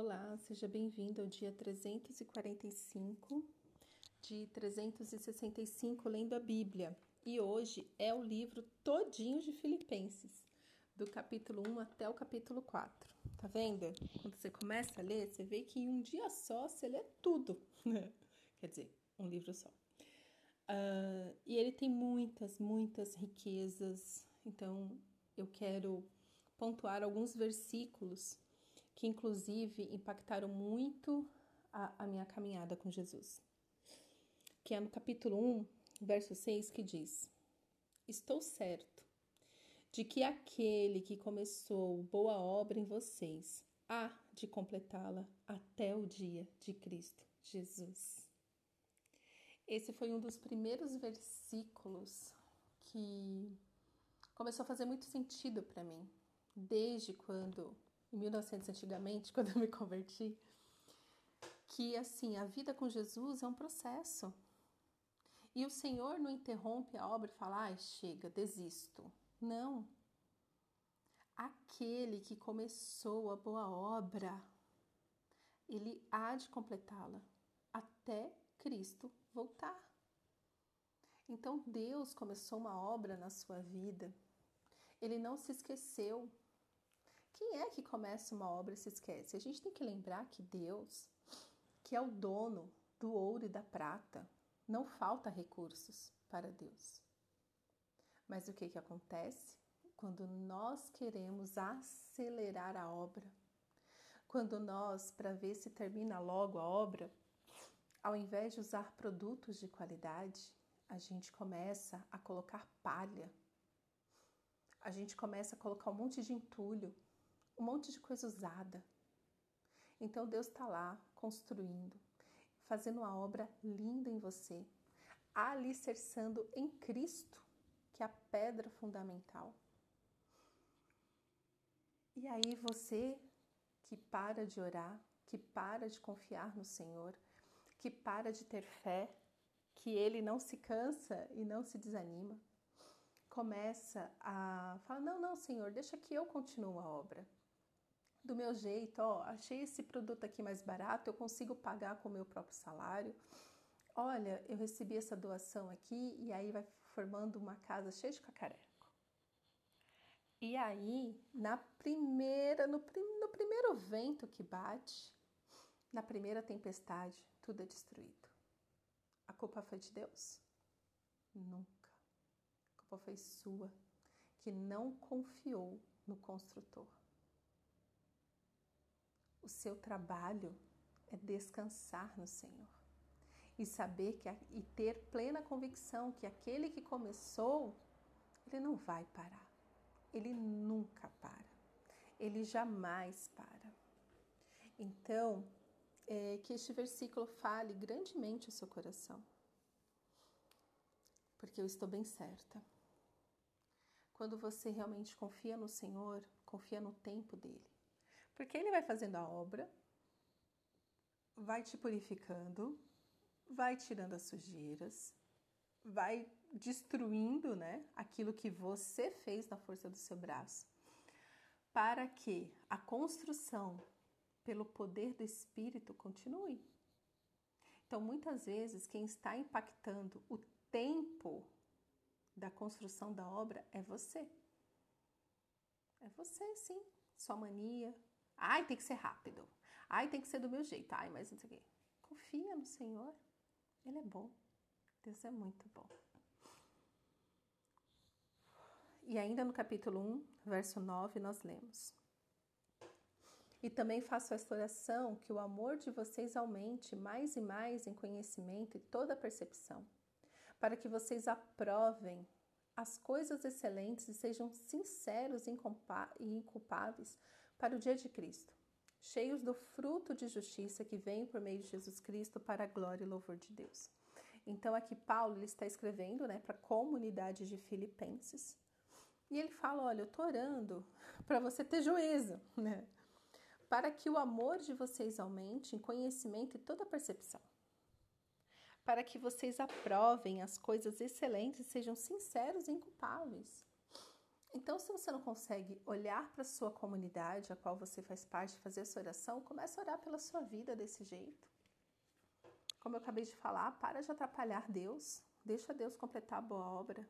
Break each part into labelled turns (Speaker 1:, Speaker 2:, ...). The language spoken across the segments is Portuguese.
Speaker 1: Olá, seja bem-vindo ao dia 345 de 365 lendo a Bíblia. E hoje é o livro todinho de Filipenses, do capítulo 1 até o capítulo 4. Tá vendo? Quando você começa a ler, você vê que em um dia só você lê tudo. Quer dizer, um livro só. Uh, e ele tem muitas, muitas riquezas. Então, eu quero pontuar alguns versículos que inclusive impactaram muito a, a minha caminhada com Jesus. Que é no capítulo 1, verso 6, que diz: Estou certo de que aquele que começou boa obra em vocês há de completá-la até o dia de Cristo Jesus. Esse foi um dos primeiros versículos que começou a fazer muito sentido para mim, desde quando em 1900 antigamente, quando eu me converti, que assim, a vida com Jesus é um processo. E o Senhor não interrompe a obra e fala: "Ai, chega, desisto". Não. Aquele que começou a boa obra, ele há de completá-la até Cristo voltar. Então Deus começou uma obra na sua vida. Ele não se esqueceu quem é que começa uma obra e se esquece? A gente tem que lembrar que Deus, que é o dono do ouro e da prata, não falta recursos para Deus. Mas o que, que acontece? Quando nós queremos acelerar a obra, quando nós, para ver se termina logo a obra, ao invés de usar produtos de qualidade, a gente começa a colocar palha, a gente começa a colocar um monte de entulho, um monte de coisa usada. Então Deus está lá construindo, fazendo uma obra linda em você, alicerçando em Cristo, que é a pedra fundamental. E aí você que para de orar, que para de confiar no Senhor, que para de ter fé, que ele não se cansa e não se desanima, começa a falar: não, não, Senhor, deixa que eu continuo a obra do meu jeito, ó, achei esse produto aqui mais barato, eu consigo pagar com o meu próprio salário. Olha, eu recebi essa doação aqui e aí vai formando uma casa cheia de cacareco. E aí, na primeira, no, no primeiro vento que bate, na primeira tempestade, tudo é destruído. A culpa foi de Deus? Nunca. A culpa foi sua, que não confiou no construtor. O seu trabalho é descansar no Senhor e saber que e ter plena convicção que aquele que começou, ele não vai parar. Ele nunca para. Ele jamais para. Então, é, que este versículo fale grandemente o seu coração. Porque eu estou bem certa. Quando você realmente confia no Senhor, confia no tempo dele, porque ele vai fazendo a obra, vai te purificando, vai tirando as sujeiras, vai destruindo, né, aquilo que você fez na força do seu braço, para que a construção pelo poder do espírito continue. Então, muitas vezes quem está impactando o tempo da construção da obra é você. É você, sim. Sua mania, Ai, tem que ser rápido. Ai, tem que ser do meu jeito. Ai, mas não sei o quê. Confia no Senhor. Ele é bom. Deus é muito bom. E ainda no capítulo 1, verso 9, nós lemos: E também faço esta oração que o amor de vocês aumente mais e mais em conhecimento e toda percepção, para que vocês aprovem as coisas excelentes e sejam sinceros e inculpáveis para o dia de Cristo, cheios do fruto de justiça que vem por meio de Jesus Cristo para a glória e louvor de Deus. Então aqui Paulo ele está escrevendo, né, para a comunidade de Filipenses. E ele fala, olha, eu tô orando para você ter juízo, né? Para que o amor de vocês aumente em conhecimento e toda percepção. Para que vocês aprovem as coisas excelentes e sejam sinceros e inculpáveis. Então, se você não consegue olhar para a sua comunidade, a qual você faz parte, fazer essa oração, comece a orar pela sua vida desse jeito. Como eu acabei de falar, para de atrapalhar Deus, deixa Deus completar a boa obra.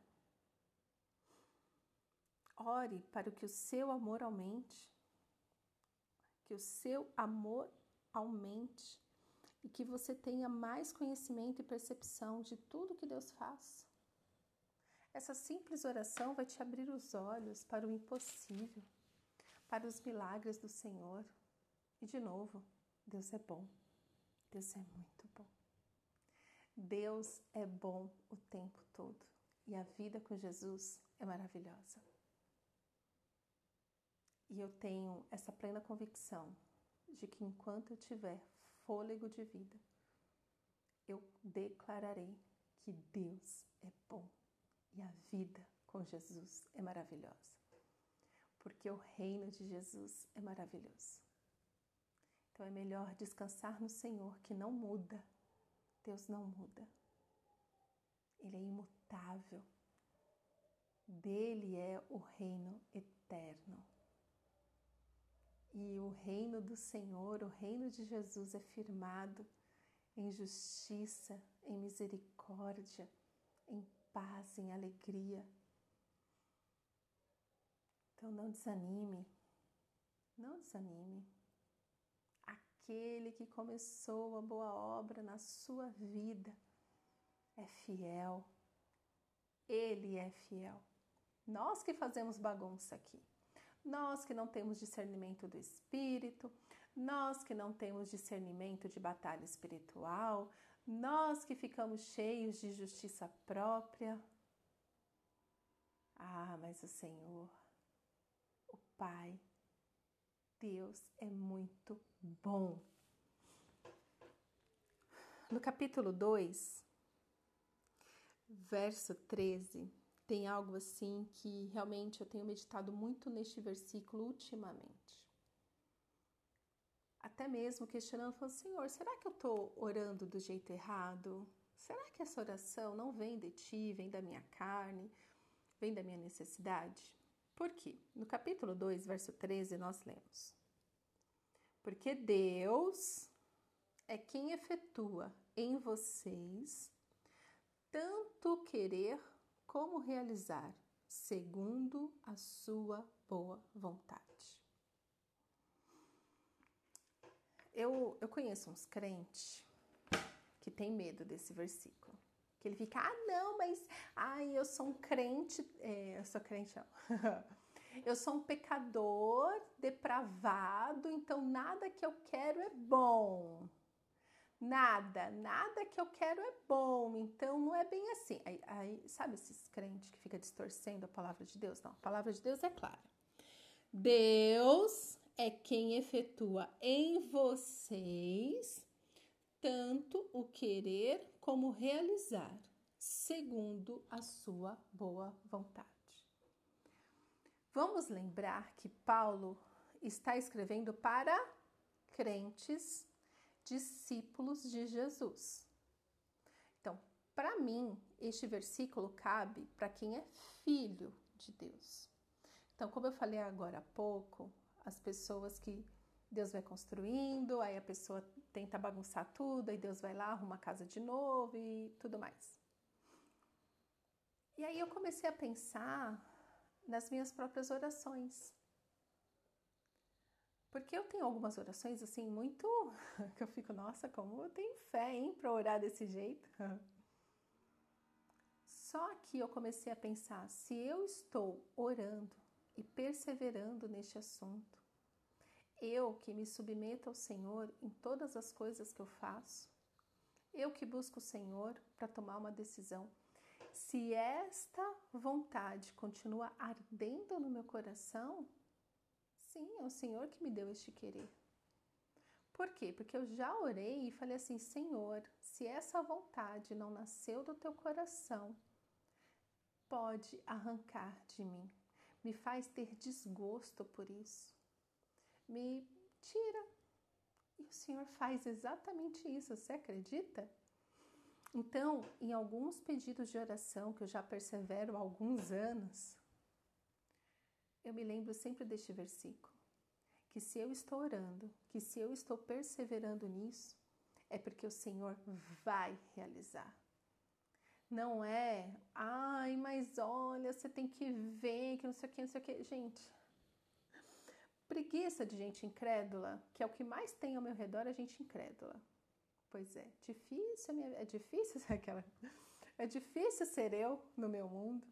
Speaker 1: Ore para que o seu amor aumente, que o seu amor aumente e que você tenha mais conhecimento e percepção de tudo que Deus faz. Essa simples oração vai te abrir os olhos para o impossível, para os milagres do Senhor. E de novo, Deus é bom. Deus é muito bom. Deus é bom o tempo todo e a vida com Jesus é maravilhosa. E eu tenho essa plena convicção de que enquanto eu tiver fôlego de vida, eu declararei que Deus é bom e a vida com Jesus é maravilhosa. Porque o reino de Jesus é maravilhoso. Então é melhor descansar no Senhor que não muda. Deus não muda. Ele é imutável. Dele é o reino eterno. E o reino do Senhor, o reino de Jesus é firmado em justiça, em misericórdia, em paz, em alegria. Então não desanime, não desanime. Aquele que começou a boa obra na sua vida é fiel. Ele é fiel. Nós que fazemos bagunça aqui, nós que não temos discernimento do espírito, nós que não temos discernimento de batalha espiritual, nós que ficamos cheios de justiça própria. Ah, mas o Senhor, o Pai, Deus é muito bom. No capítulo 2, verso 13, tem algo assim que realmente eu tenho meditado muito neste versículo ultimamente até mesmo questionando, falando, Senhor, será que eu estou orando do jeito errado? Será que essa oração não vem de ti, vem da minha carne, vem da minha necessidade? Por quê? No capítulo 2, verso 13, nós lemos: Porque Deus é quem efetua em vocês tanto querer como realizar, segundo a sua boa vontade. Eu, eu conheço uns crentes que tem medo desse versículo. Que ele fica, ah, não, mas ai, eu sou um crente, é, eu sou crente, não. eu sou um pecador depravado, então nada que eu quero é bom. Nada, nada que eu quero é bom, então não é bem assim. Aí, aí, sabe esses crentes que fica distorcendo a palavra de Deus? Não, a palavra de Deus é clara. Deus é quem efetua em vocês tanto o querer como realizar, segundo a sua boa vontade. Vamos lembrar que Paulo está escrevendo para crentes, discípulos de Jesus. Então, para mim, este versículo cabe para quem é filho de Deus. Então, como eu falei agora há pouco, as pessoas que Deus vai construindo, aí a pessoa tenta bagunçar tudo, aí Deus vai lá, arruma a casa de novo e tudo mais. E aí eu comecei a pensar nas minhas próprias orações. Porque eu tenho algumas orações assim muito que eu fico, nossa, como eu tenho fé, hein, para orar desse jeito. Só que eu comecei a pensar, se eu estou orando e perseverando neste assunto. Eu que me submeto ao Senhor em todas as coisas que eu faço. Eu que busco o Senhor para tomar uma decisão. Se esta vontade continua ardendo no meu coração, sim, é o Senhor que me deu este querer. Por quê? Porque eu já orei e falei assim: Senhor, se essa vontade não nasceu do teu coração, pode arrancar de mim me faz ter desgosto por isso, me tira. E o Senhor faz exatamente isso, você acredita? Então, em alguns pedidos de oração que eu já persevero há alguns anos, eu me lembro sempre deste versículo. Que se eu estou orando, que se eu estou perseverando nisso, é porque o Senhor vai realizar. Não é, ai, mas olha, você tem que ver, que não sei o que, não sei o que. Gente, preguiça de gente incrédula, que é o que mais tem ao meu redor, é gente incrédula. Pois é, difícil, é difícil aquela. É difícil ser eu no meu mundo.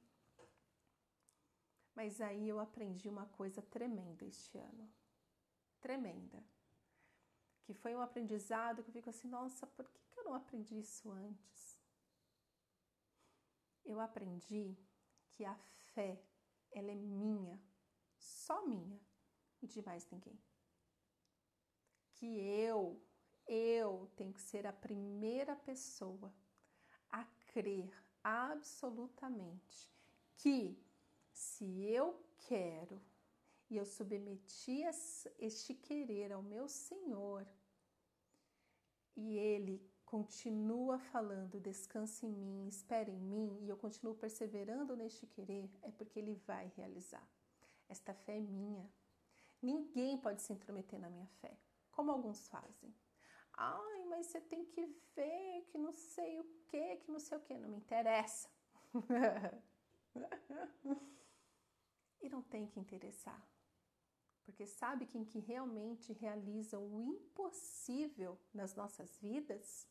Speaker 1: Mas aí eu aprendi uma coisa tremenda este ano. Tremenda. Que foi um aprendizado que eu fico assim, nossa, por que, que eu não aprendi isso antes? Eu aprendi que a fé, ela é minha, só minha e de mais ninguém. Que eu, eu tenho que ser a primeira pessoa a crer absolutamente que se eu quero e eu submeti este querer ao meu Senhor e Ele continua falando, descanse em mim, espere em mim, e eu continuo perseverando neste querer, é porque Ele vai realizar. Esta fé é minha. Ninguém pode se intrometer na minha fé, como alguns fazem. Ai, mas você tem que ver que não sei o que, que não sei o que, não me interessa. e não tem que interessar. Porque sabe quem que realmente realiza o impossível nas nossas vidas?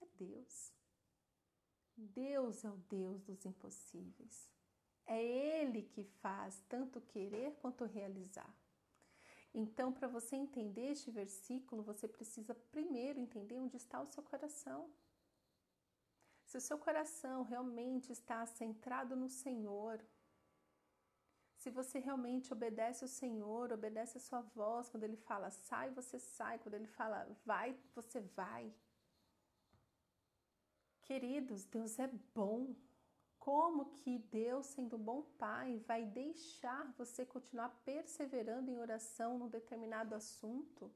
Speaker 1: É Deus. Deus é o Deus dos impossíveis. É Ele que faz tanto querer quanto realizar. Então, para você entender este versículo, você precisa primeiro entender onde está o seu coração. Se o seu coração realmente está centrado no Senhor, se você realmente obedece o Senhor, obedece a sua voz, quando Ele fala sai, você sai, quando Ele fala vai, você vai. Queridos, Deus é bom. Como que Deus, sendo bom Pai, vai deixar você continuar perseverando em oração num determinado assunto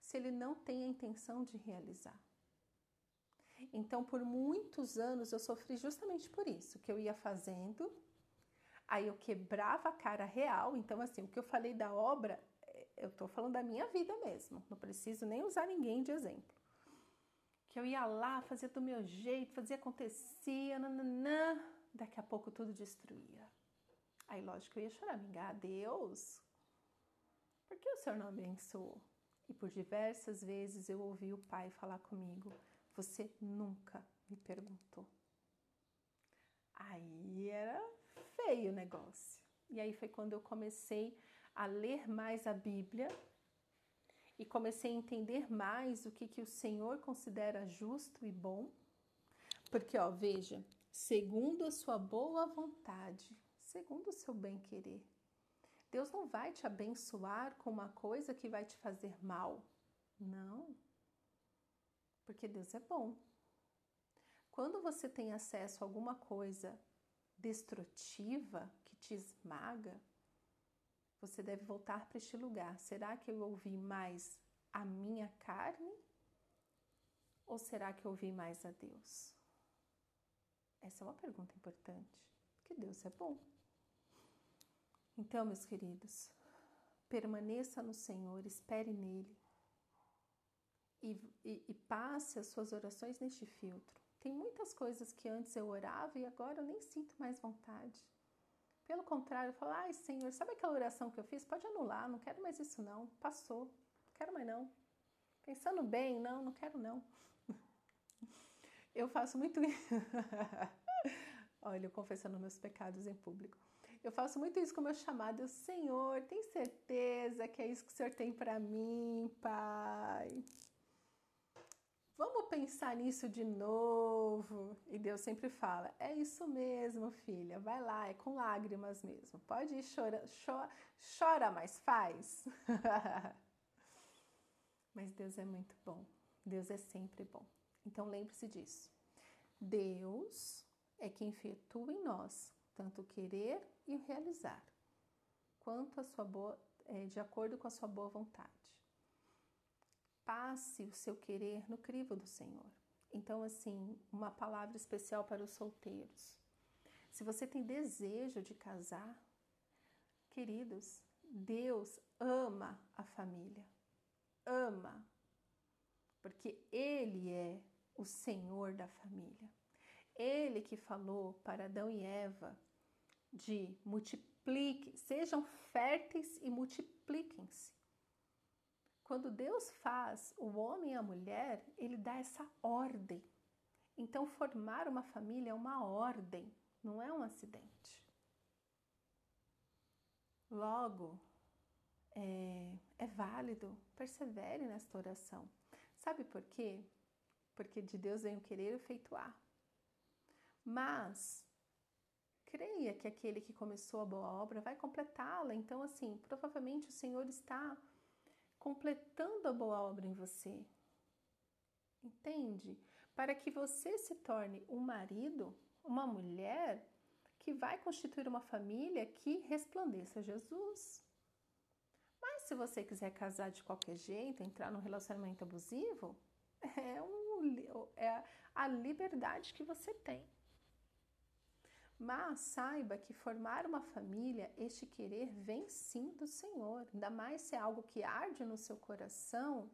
Speaker 1: se Ele não tem a intenção de realizar? Então, por muitos anos eu sofri justamente por isso, que eu ia fazendo, aí eu quebrava a cara real. Então, assim, o que eu falei da obra, é, eu tô falando da minha vida mesmo, não preciso nem usar ninguém de exemplo. Que eu ia lá, fazia do meu jeito, fazia acontecia, nananã, daqui a pouco tudo destruía. Aí, lógico, eu ia chorar, mingar, Deus, por que o Senhor não abençoou? E por diversas vezes eu ouvi o Pai falar comigo, você nunca me perguntou. Aí era feio o negócio. E aí foi quando eu comecei a ler mais a Bíblia e comecei a entender mais o que, que o Senhor considera justo e bom. Porque, ó, veja, segundo a sua boa vontade, segundo o seu bem-querer. Deus não vai te abençoar com uma coisa que vai te fazer mal. Não porque Deus é bom. Quando você tem acesso a alguma coisa destrutiva que te esmaga, você deve voltar para este lugar. Será que eu ouvi mais a minha carne ou será que eu ouvi mais a Deus? Essa é uma pergunta importante, porque Deus é bom. Então, meus queridos, permaneça no Senhor, espere nele e, e, e passe as suas orações neste filtro. Tem muitas coisas que antes eu orava e agora eu nem sinto mais vontade. Pelo contrário, eu falo, ai Senhor, sabe aquela oração que eu fiz? Pode anular, não quero mais isso não, passou, não quero mais não. Pensando bem, não, não quero não. Eu faço muito isso. Olha, eu confessando meus pecados em público. Eu faço muito isso com o meu chamado. Eu, Senhor, tem certeza que é isso que o Senhor tem para mim, Pai? Vamos pensar nisso de novo. E Deus sempre fala: é isso mesmo, filha, vai lá, é com lágrimas mesmo. Pode ir chora, chora, chora mas faz. mas Deus é muito bom. Deus é sempre bom. Então lembre-se disso. Deus é quem efetua em nós tanto querer e realizar, quanto a sua boa, é, de acordo com a sua boa vontade passe o seu querer no crivo do Senhor. Então, assim, uma palavra especial para os solteiros. Se você tem desejo de casar, Queridos, Deus ama a família. Ama. Porque Ele é o Senhor da família. Ele que falou para Adão e Eva de multiplique, sejam férteis e multipliquem-se. Quando Deus faz o homem e a mulher, ele dá essa ordem. Então, formar uma família é uma ordem, não é um acidente. Logo, é, é válido, persevere nesta oração. Sabe por quê? Porque de Deus vem o querer e o feituar. Mas creia que aquele que começou a boa obra vai completá-la. Então, assim, provavelmente o Senhor está completando a boa obra em você. Entende? Para que você se torne um marido, uma mulher que vai constituir uma família que resplandeça Jesus. Mas se você quiser casar de qualquer jeito, entrar num relacionamento abusivo, é, um, é a liberdade que você tem. Mas saiba que formar uma família, este querer vem sim do Senhor. Ainda mais se é algo que arde no seu coração,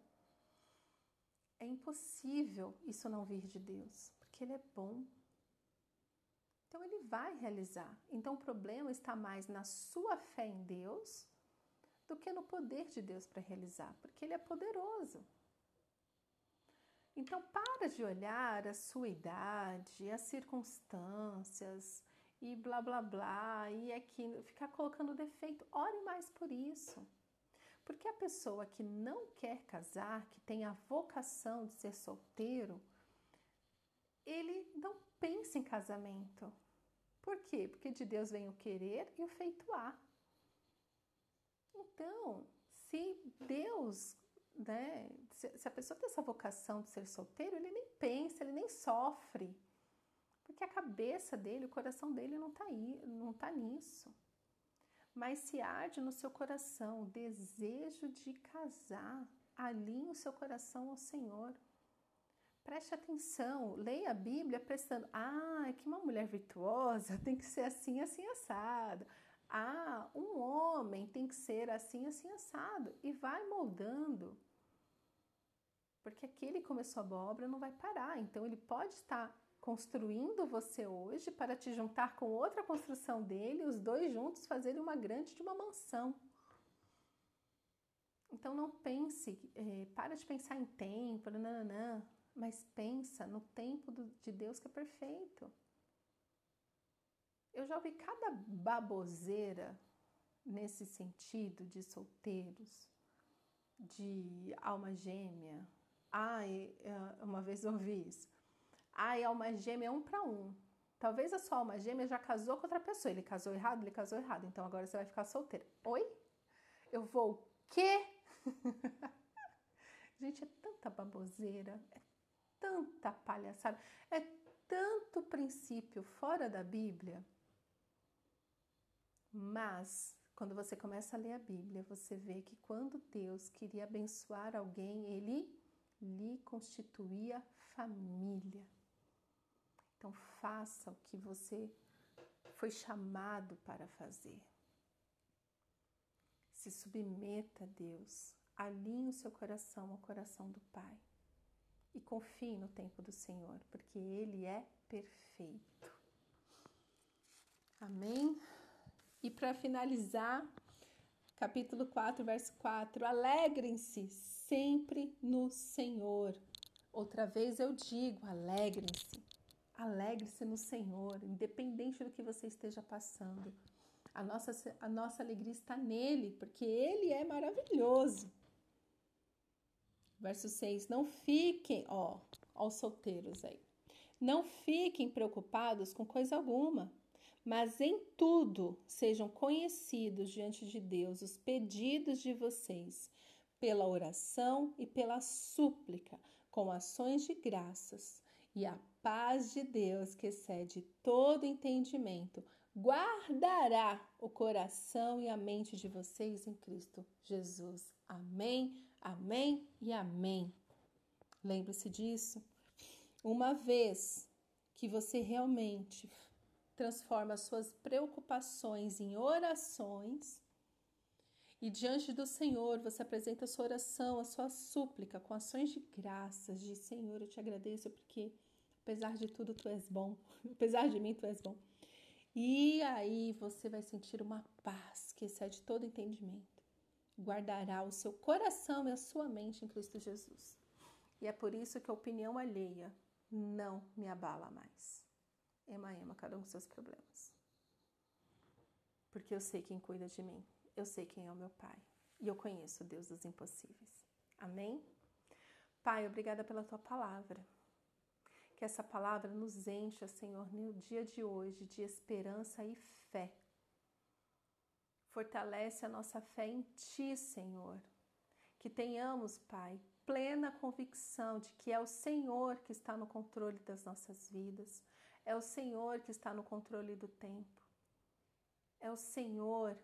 Speaker 1: é impossível isso não vir de Deus, porque Ele é bom. Então Ele vai realizar. Então o problema está mais na sua fé em Deus do que no poder de Deus para realizar, porque Ele é poderoso. Então para de olhar a sua idade, as circunstâncias, e blá blá blá, e aqui ficar colocando defeito. Ore mais por isso. Porque a pessoa que não quer casar, que tem a vocação de ser solteiro, ele não pensa em casamento. Por quê? Porque de Deus vem o querer e o feituar. Então, se Deus, né, se a pessoa tem essa vocação de ser solteiro, ele nem pensa, ele nem sofre porque a cabeça dele, o coração dele não está aí, não tá nisso. Mas se arde no seu coração o desejo de casar, alinhe o seu coração ao Senhor. Preste atenção, leia a Bíblia prestando. Ah, que uma mulher virtuosa tem que ser assim, assim, assado. Ah, um homem tem que ser assim, assim, assado. E vai moldando. Porque aquele que começou a boa obra não vai parar. Então, ele pode estar construindo você hoje para te juntar com outra construção dele, os dois juntos fazerem uma grande de uma mansão. Então não pense, é, para de pensar em tempo, nananã, mas pensa no tempo do, de Deus que é perfeito. Eu já ouvi cada baboseira nesse sentido de solteiros, de alma gêmea. Ai, uma vez ouvi isso. Ai, alma gêmea é um para um. Talvez a sua alma gêmea já casou com outra pessoa. Ele casou errado, ele casou errado. Então agora você vai ficar solteira. Oi? Eu vou o quê? Gente, é tanta baboseira, é tanta palhaçada, é tanto princípio fora da Bíblia. Mas quando você começa a ler a Bíblia, você vê que quando Deus queria abençoar alguém, ele lhe constituía família. Então, faça o que você foi chamado para fazer. Se submeta a Deus, alinhe o seu coração ao coração do Pai e confie no tempo do Senhor, porque Ele é perfeito. Amém? E para finalizar, capítulo 4, verso 4: Alegrem-se sempre no Senhor. Outra vez eu digo: alegrem-se. Alegre-se no Senhor, independente do que você esteja passando. A nossa, a nossa alegria está nele, porque ele é maravilhoso. Verso 6: Não fiquem, ó, aos solteiros aí, não fiquem preocupados com coisa alguma, mas em tudo sejam conhecidos diante de Deus os pedidos de vocês, pela oração e pela súplica, com ações de graças e a paz de Deus, que excede todo entendimento, guardará o coração e a mente de vocês em Cristo Jesus. Amém, amém e amém. Lembre-se disso. Uma vez que você realmente transforma suas preocupações em orações, E diante do Senhor, você apresenta a sua oração, a sua súplica, com ações de graças, de Senhor, eu te agradeço porque, apesar de tudo, tu és bom, apesar de mim, tu és bom. E aí você vai sentir uma paz que excede todo entendimento. Guardará o seu coração e a sua mente em Cristo Jesus. E é por isso que a opinião alheia não me abala mais. Ema, ema, cada um com seus problemas. Porque eu sei quem cuida de mim. Eu sei quem é o meu Pai. E eu conheço o Deus dos impossíveis. Amém? Pai, obrigada pela tua palavra. Que essa palavra nos encha, Senhor, no dia de hoje de esperança e fé. Fortalece a nossa fé em Ti, Senhor. Que tenhamos, Pai, plena convicção de que é o Senhor que está no controle das nossas vidas, é o Senhor que está no controle do tempo, é o Senhor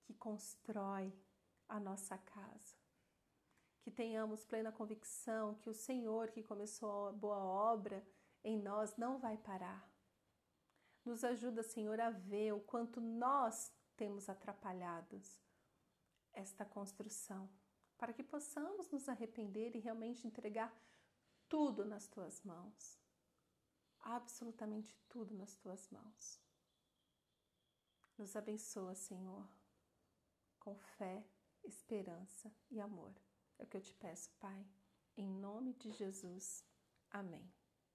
Speaker 1: que constrói a nossa casa. Que tenhamos plena convicção que o Senhor que começou a boa obra em nós não vai parar. Nos ajuda, Senhor, a ver o quanto nós temos atrapalhados esta construção, para que possamos nos arrepender e realmente entregar tudo nas tuas mãos. Absolutamente tudo nas tuas mãos. Nos abençoa, Senhor com fé, esperança e amor. É o que eu te peço, Pai, em nome de Jesus. Amém.